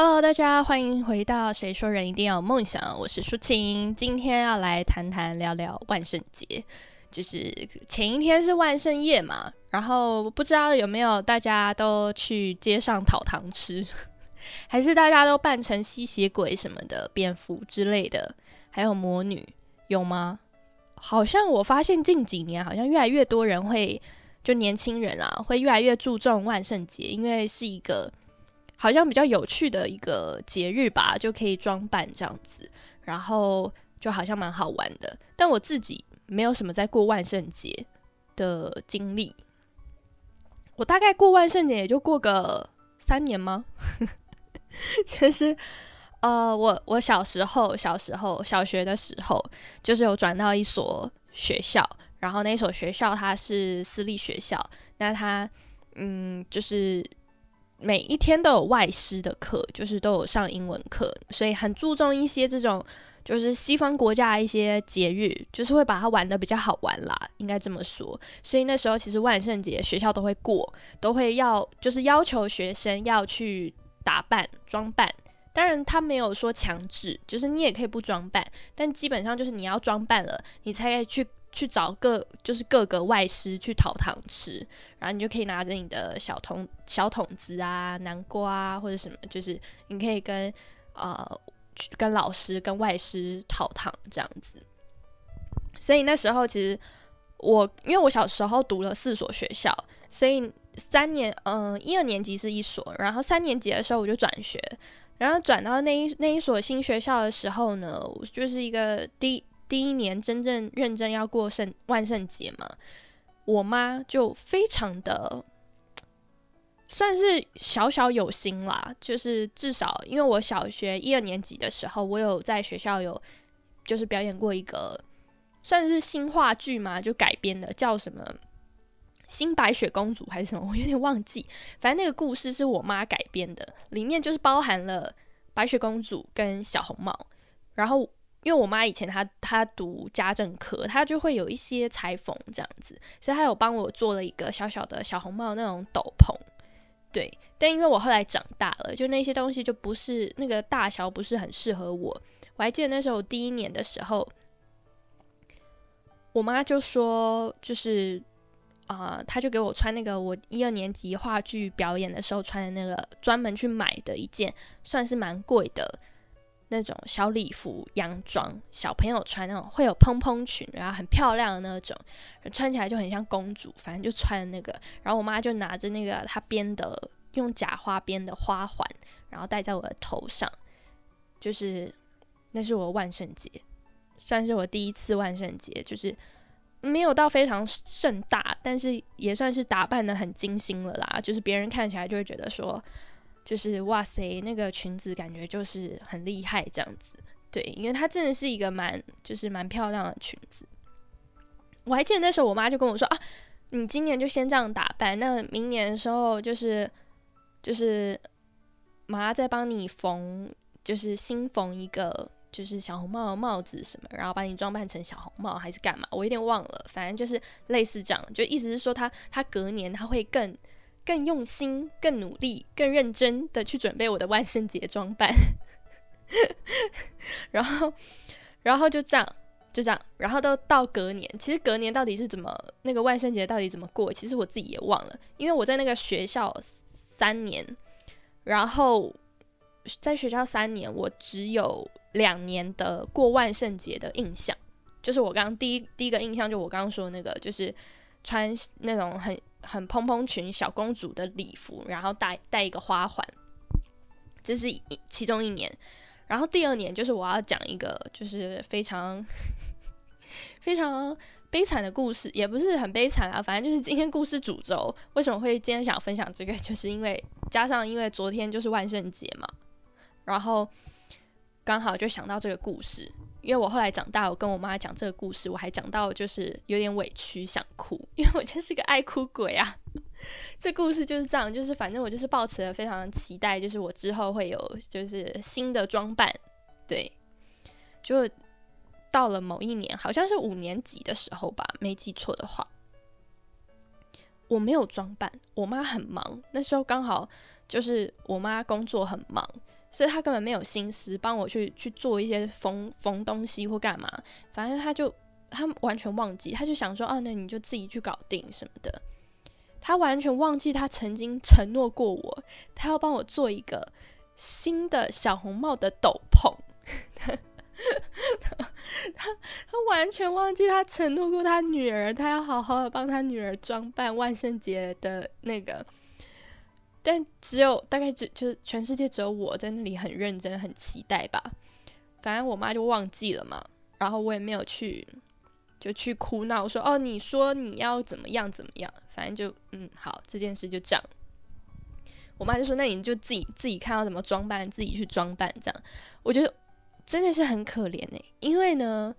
Hello，大家欢迎回到《谁说人一定要有梦想》，我是舒晴，今天要来谈谈聊聊万圣节。就是前一天是万圣夜嘛，然后不知道有没有大家都去街上讨糖吃，还是大家都扮成吸血鬼什么的、蝙蝠之类的，还有魔女有吗？好像我发现近几年好像越来越多人会，就年轻人啊，会越来越注重万圣节，因为是一个。好像比较有趣的一个节日吧，就可以装扮这样子，然后就好像蛮好玩的。但我自己没有什么在过万圣节的经历，我大概过万圣节也就过个三年吗？其 实，呃，我我小时候小时候小学的时候，就是有转到一所学校，然后那所学校它是私立学校，那它嗯就是。每一天都有外师的课，就是都有上英文课，所以很注重一些这种就是西方国家一些节日，就是会把它玩的比较好玩啦，应该这么说。所以那时候其实万圣节学校都会过，都会要就是要求学生要去打扮装扮。当然他没有说强制，就是你也可以不装扮，但基本上就是你要装扮了，你才可以去。去找各就是各个外师去讨糖吃，然后你就可以拿着你的小桶小桶子啊、南瓜啊或者什么，就是你可以跟呃跟老师跟外师讨糖这样子。所以那时候其实我因为我小时候读了四所学校，所以三年嗯一二年级是一所，然后三年级的时候我就转学，然后转到那一那一所新学校的时候呢，就是一个第。第一年真正认真要过圣万圣节嘛，我妈就非常的 算是小小有心啦，就是至少因为我小学一二年级的时候，我有在学校有就是表演过一个算是新话剧嘛，就改编的叫什么新白雪公主还是什么，我有点忘记，反正那个故事是我妈改编的，里面就是包含了白雪公主跟小红帽，然后。因为我妈以前她她读家政科，她就会有一些裁缝这样子，所以她有帮我做了一个小小的小红帽那种斗篷，对。但因为我后来长大了，就那些东西就不是那个大小不是很适合我。我还记得那时候第一年的时候，我妈就说，就是啊，她就给我穿那个我一二年级话剧表演的时候穿的那个专门去买的一件，算是蛮贵的。那种小礼服、洋装，小朋友穿那种会有蓬蓬裙，然后很漂亮的那种，穿起来就很像公主。反正就穿那个，然后我妈就拿着那个她编的用假花编的花环，然后戴在我的头上。就是那是我万圣节，算是我第一次万圣节，就是没有到非常盛大，但是也算是打扮的很精心了啦。就是别人看起来就会觉得说。就是哇塞，那个裙子感觉就是很厉害这样子，对，因为它真的是一个蛮就是蛮漂亮的裙子。我还记得那时候我妈就跟我说啊，你今年就先这样打扮，那明年的时候就是就是妈再帮你缝，就是新缝一个就是小红帽的帽子什么，然后把你装扮成小红帽还是干嘛，我有点忘了，反正就是类似这样，就意思是说他他隔年他会更。更用心、更努力、更认真的去准备我的万圣节装扮，然后，然后就这样，就这样，然后都到隔年。其实隔年到底是怎么那个万圣节到底怎么过？其实我自己也忘了，因为我在那个学校三年，然后在学校三年，我只有两年的过万圣节的印象，就是我刚刚第一第一个印象，就我刚刚说的那个，就是穿那种很。很蓬蓬裙小公主的礼服，然后戴戴一个花环，这是一其中一年。然后第二年就是我要讲一个就是非常 非常悲惨的故事，也不是很悲惨啊，反正就是今天故事主轴。为什么会今天想分享这个？就是因为加上因为昨天就是万圣节嘛，然后刚好就想到这个故事。因为我后来长大，我跟我妈讲这个故事，我还讲到就是有点委屈想哭，因为我就是个爱哭鬼啊。这故事就是这样，就是反正我就是抱持了非常期待，就是我之后会有就是新的装扮。对，就到了某一年，好像是五年级的时候吧，没记错的话，我没有装扮，我妈很忙，那时候刚好就是我妈工作很忙。所以他根本没有心思帮我去去做一些缝缝东西或干嘛，反正他就他完全忘记，他就想说，哦，那你就自己去搞定什么的。他完全忘记他曾经承诺过我，他要帮我做一个新的小红帽的斗篷。他他完全忘记他承诺过他女儿，他要好好的帮他女儿装扮万圣节的那个。但只有大概只就是全世界只有我在那里很认真很期待吧，反正我妈就忘记了嘛，然后我也没有去就去哭闹说哦你说你要怎么样怎么样，反正就嗯好这件事就这样，我妈就说那你就自己自己看到怎么装扮自己去装扮这样，我觉得真的是很可怜哎，因为呢。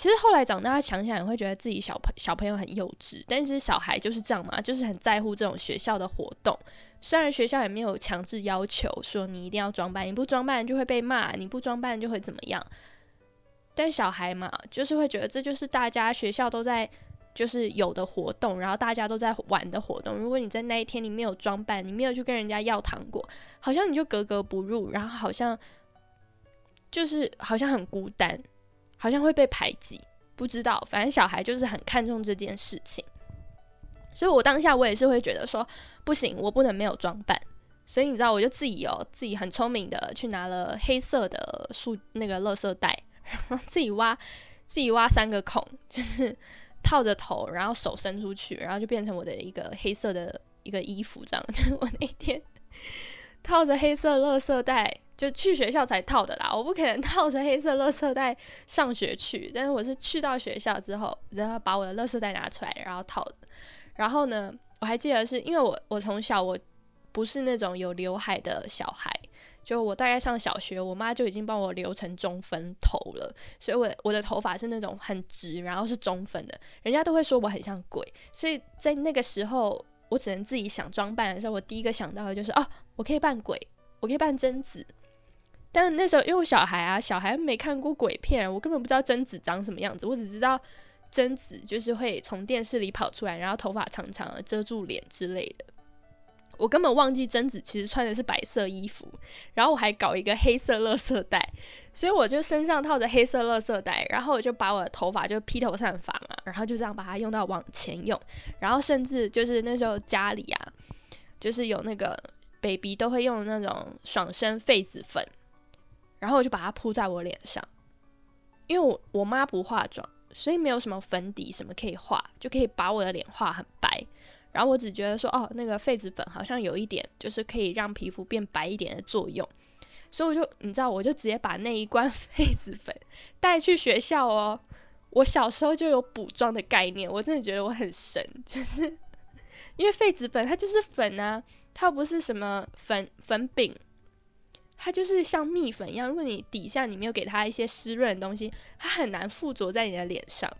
其实后来长大想想，也会觉得自己小朋小朋友很幼稚。但是小孩就是这样嘛，就是很在乎这种学校的活动。虽然学校也没有强制要求说你一定要装扮，你不装扮就会被骂，你不装扮就会怎么样。但小孩嘛，就是会觉得这就是大家学校都在就是有的活动，然后大家都在玩的活动。如果你在那一天你没有装扮，你没有去跟人家要糖果，好像你就格格不入，然后好像 就是好像很孤单。好像会被排挤，不知道，反正小孩就是很看重这件事情，所以我当下我也是会觉得说，不行，我不能没有装扮，所以你知道，我就自己哦，自己很聪明的去拿了黑色的塑那个垃圾袋，然后自己挖 自己挖三个孔，就是套着头，然后手伸出去，然后就变成我的一个黑色的一个衣服，这样，就是我那天套着黑色垃圾袋。就去学校才套的啦，我不可能套着黑色垃圾袋上学去。但是我是去到学校之后，然后把我的垃圾袋拿出来，然后套着。然后呢，我还记得是因为我我从小我不是那种有刘海的小孩，就我大概上小学，我妈就已经帮我留成中分头了，所以我我的头发是那种很直，然后是中分的。人家都会说我很像鬼，所以在那个时候，我只能自己想装扮的时候，我第一个想到的就是哦，我可以扮鬼，我可以扮贞子。但是那时候，因为我小孩啊，小孩没看过鬼片，我根本不知道贞子长什么样子。我只知道贞子就是会从电视里跑出来，然后头发长长的遮住脸之类的。我根本忘记贞子其实穿的是白色衣服，然后我还搞一个黑色垃圾袋，所以我就身上套着黑色垃圾袋，然后我就把我的头发就披头散发嘛，然后就这样把它用到往前用，然后甚至就是那时候家里啊，就是有那个 baby 都会用那种爽身痱子粉。然后我就把它铺在我脸上，因为我我妈不化妆，所以没有什么粉底什么可以画，就可以把我的脸画很白。然后我只觉得说，哦，那个痱子粉好像有一点，就是可以让皮肤变白一点的作用。所以我就，你知道，我就直接把那一罐 痱子粉带去学校哦。我小时候就有补妆的概念，我真的觉得我很神，就是因为痱子粉它就是粉啊，它不是什么粉粉饼。它就是像蜜粉一样，如果你底下你没有给它一些湿润的东西，它很难附着在你的脸上。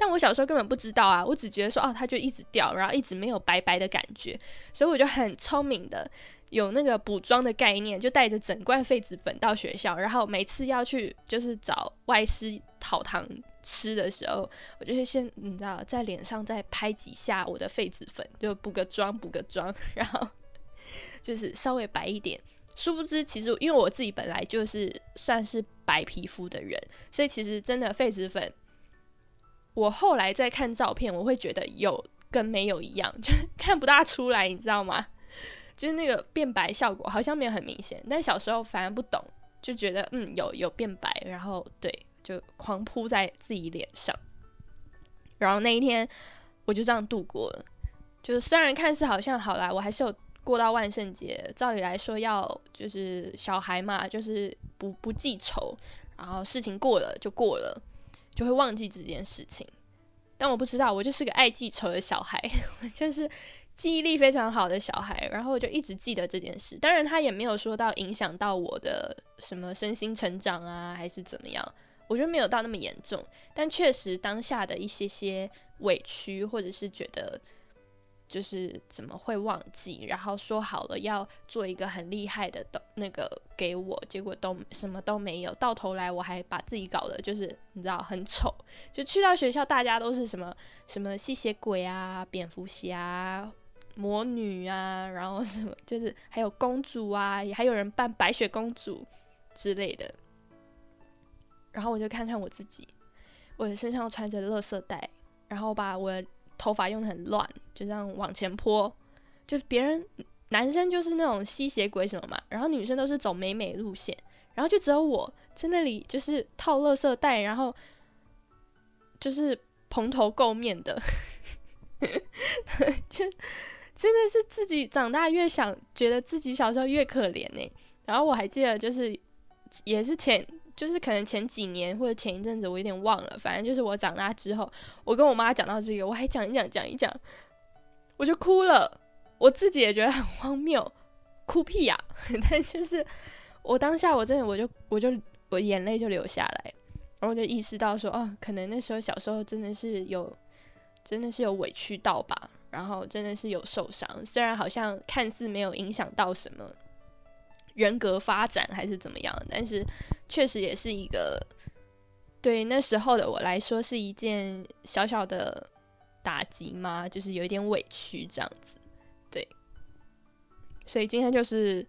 但我小时候根本不知道啊，我只觉得说哦，它就一直掉，然后一直没有白白的感觉，所以我就很聪明的有那个补妆的概念，就带着整罐痱子粉到学校，然后每次要去就是找外师讨糖吃的时候，我就会先你知道在脸上再拍几下我的痱子粉，就补个妆补个妆，然后 就是稍微白一点。殊不知，其实因为我自己本来就是算是白皮肤的人，所以其实真的痱子粉，我后来再看照片，我会觉得有跟没有一样，就 看不大出来，你知道吗？就是那个变白效果好像没有很明显，但小时候反而不懂，就觉得嗯有有变白，然后对，就狂扑在自己脸上，然后那一天我就这样度过了，就是虽然看似好像好啦，我还是有。过到万圣节，照理来说要就是小孩嘛，就是不不记仇，然后事情过了就过了，就会忘记这件事情。但我不知道，我就是个爱记仇的小孩，就是记忆力非常好的小孩，然后我就一直记得这件事。当然，他也没有说到影响到我的什么身心成长啊，还是怎么样，我觉得没有到那么严重。但确实当下的一些些委屈，或者是觉得。就是怎么会忘记？然后说好了要做一个很厉害的的那个给我，结果都什么都没有。到头来我还把自己搞得就是你知道很丑。就去到学校，大家都是什么什么吸血鬼啊、蝙蝠侠、魔女啊，然后什么就是还有公主啊，也还有人扮白雪公主之类的。然后我就看看我自己，我的身上穿着垃圾袋，然后把我头发用的很乱，就这样往前泼。就别人男生就是那种吸血鬼什么嘛，然后女生都是走美美路线，然后就只有我在那里就是套垃圾袋，然后就是蓬头垢面的，就真的是自己长大越想，觉得自己小时候越可怜呢。然后我还记得就是也是前。就是可能前几年或者前一阵子，我有点忘了。反正就是我长大之后，我跟我妈讲到这个，我还讲一讲，讲一讲，我就哭了。我自己也觉得很荒谬，哭屁呀！但就是我当下，我真的我就我就我眼泪就流下来，然后就意识到说，哦，可能那时候小时候真的是有，真的是有委屈到吧，然后真的是有受伤，虽然好像看似没有影响到什么。人格发展还是怎么样？但是确实也是一个对那时候的我来说是一件小小的打击嘛，就是有一点委屈这样子。对，所以今天就是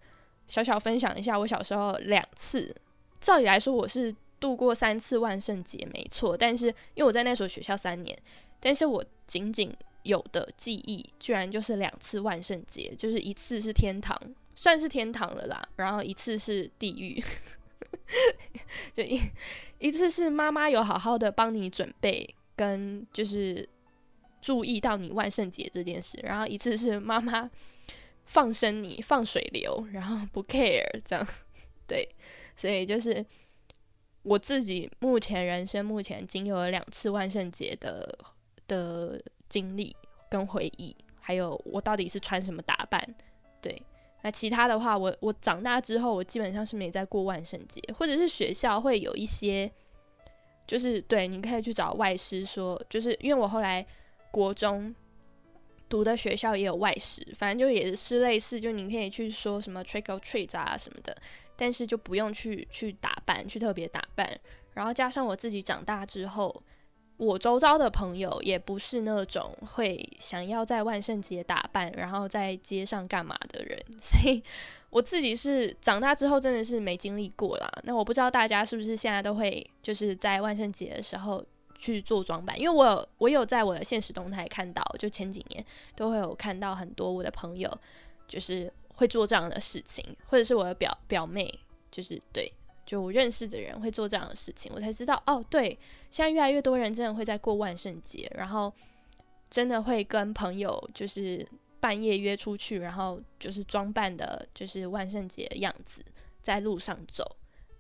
小小分享一下我小时候两次，照理来说我是度过三次万圣节没错，但是因为我在那所学校三年，但是我仅仅有的记忆居然就是两次万圣节，就是一次是天堂。算是天堂了啦，然后一次是地狱，就一一次是妈妈有好好的帮你准备跟就是注意到你万圣节这件事，然后一次是妈妈放生你放水流，然后不 care 这样，对，所以就是我自己目前人生目前仅有了两次万圣节的的经历跟回忆，还有我到底是穿什么打扮，对。那其他的话，我我长大之后，我基本上是没在过万圣节，或者是学校会有一些，就是对，你可以去找外师说，就是因为我后来国中读的学校也有外师，反正就也是类似，就你可以去说什么 trick or treat 啊什么的，但是就不用去去打扮，去特别打扮，然后加上我自己长大之后。我周遭的朋友也不是那种会想要在万圣节打扮，然后在街上干嘛的人，所以我自己是长大之后真的是没经历过啦。那我不知道大家是不是现在都会就是在万圣节的时候去做装扮，因为我有我有在我的现实动态看到，就前几年都会有看到很多我的朋友就是会做这样的事情，或者是我的表表妹，就是对。就我认识的人会做这样的事情，我才知道哦，对，现在越来越多人真的会在过万圣节，然后真的会跟朋友就是半夜约出去，然后就是装扮的，就是万圣节的样子，在路上走，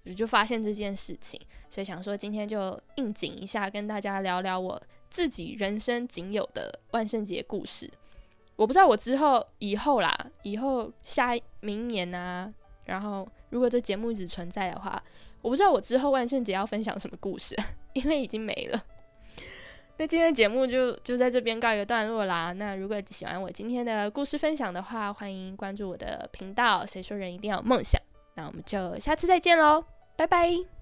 我就发现这件事情，所以想说今天就应景一下，跟大家聊聊我自己人生仅有的万圣节故事。我不知道我之后以后啦，以后下明年啊。然后，如果这节目一直存在的话，我不知道我之后万圣节要分享什么故事，因为已经没了。那今天的节目就就在这边告一个段落啦。那如果喜欢我今天的故事分享的话，欢迎关注我的频道。谁说人一定要有梦想？那我们就下次再见喽，拜拜。